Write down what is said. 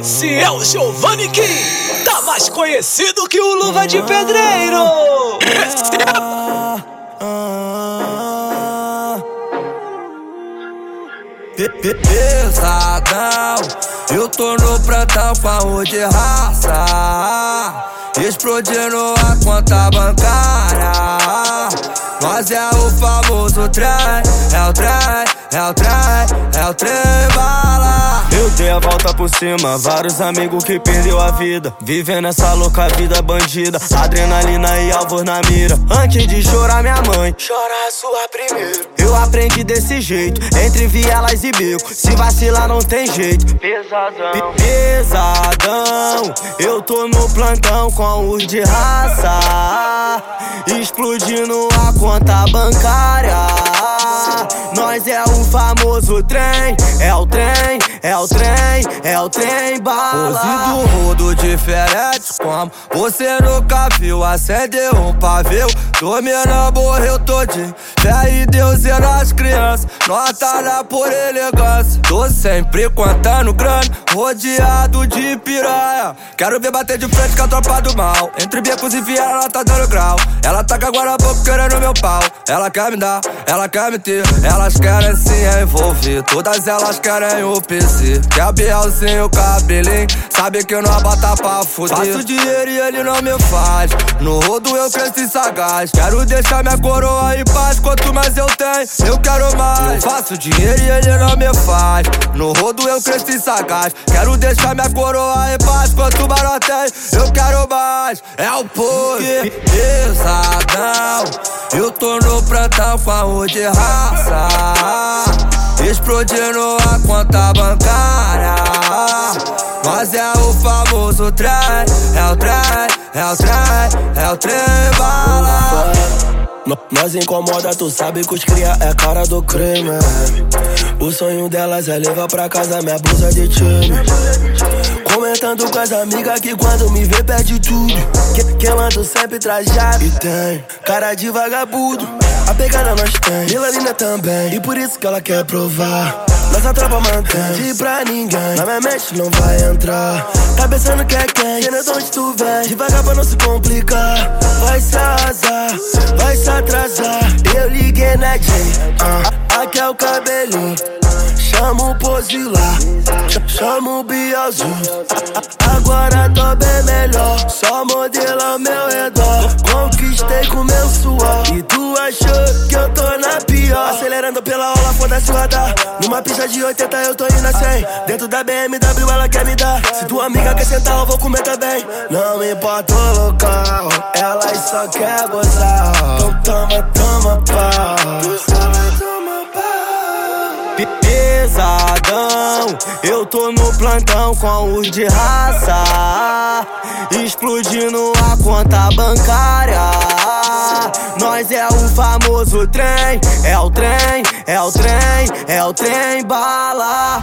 Esse é o Giovanni Kim, tá mais conhecido que o Luva de Pedreiro. Pesadão, eu tô no plantão com de raça. Explodindo a conta bancária. Nós é o famoso trem, é o trem, é o trem, é o trem bala. Eu dei a volta por cima, vários amigos que perdeu a vida. Vivendo essa louca vida bandida Adrenalina e alvos na mira. Antes de chorar minha mãe, chora a sua primeiro Eu aprendi desse jeito, entre vielas e beco Se vacilar não tem jeito. Pesadão, pesadão. Eu tô no plantão com os de raça. Explodindo a conta bancária famoso trem É o trem, é o trem, é o trem bala. Pose do rodo diferente como Você nunca viu. Acender um pavio Dominando morreu todinho Fé em Deus e nas crianças Nota lá por elegância. Tô sempre contando grana Rodeado de piranha. Quero ver bater de frente com a tropa do mal. Entre becos e viela ela tá dando grau. Ela com agora a boca querendo meu pau Ela quer me dar, ela quer me ter. Elas querem se envolver Todas elas querem o PC Quer Bielzinho, cabelinho Sabe que não bota pra fuder. Faço dinheiro e ele não me faz. No rodo eu cresci sagaz. Quero deixar minha coroa em paz. Quanto mais eu tenho, eu quero mais. Eu faço dinheiro e ele não me faz. No rodo eu cresci sagaz. Quero deixar minha coroa em paz. Quanto mais eu tenho, eu quero mais. É o poder pesadão Eu tô no plantão com a de raça Explodindo a conta bancária Nós é o famoso trem É o trem, é o trem, é o trem bala nós incomoda, tu sabe que os cria é cara do crime. O sonho delas é levar pra casa minha blusa de time. Comentando com as amigas que quando me vê perde tudo. Que, que eu ando sempre trajado e tem cara de vagabundo. A pegada nós tem, e linda também. E por isso que ela quer provar. Nossa tropa mantém, de pra ninguém. Na minha mente não vai entrar. Tá pensando que é quem? Quem é de onde tu vem? Devagar pra não se complicar. Vai se arrasar, vai se atrasar. Eu liguei na J, uh, aqui é o cabelinho. Chama o pose lá, chama o Biazul. Agora tô bem melhor, só modelo ao meu redor. Conquistei com meu suor. E tu achou que eu tô na pior? Acelerando pela aula, foda-se o radar. Numa pista de 80 eu tô indo a 100. Dentro da BMW ela quer me dar. Se tua amiga quer sentar, eu vou comer também. Não importa o local, elas só quer gozar. Então toma, toma pau pesadão. Eu tô no plantão com os de raça, explodindo a conta bancária. Nós é o famoso trem, é o trem, é o trem, é o trem bala.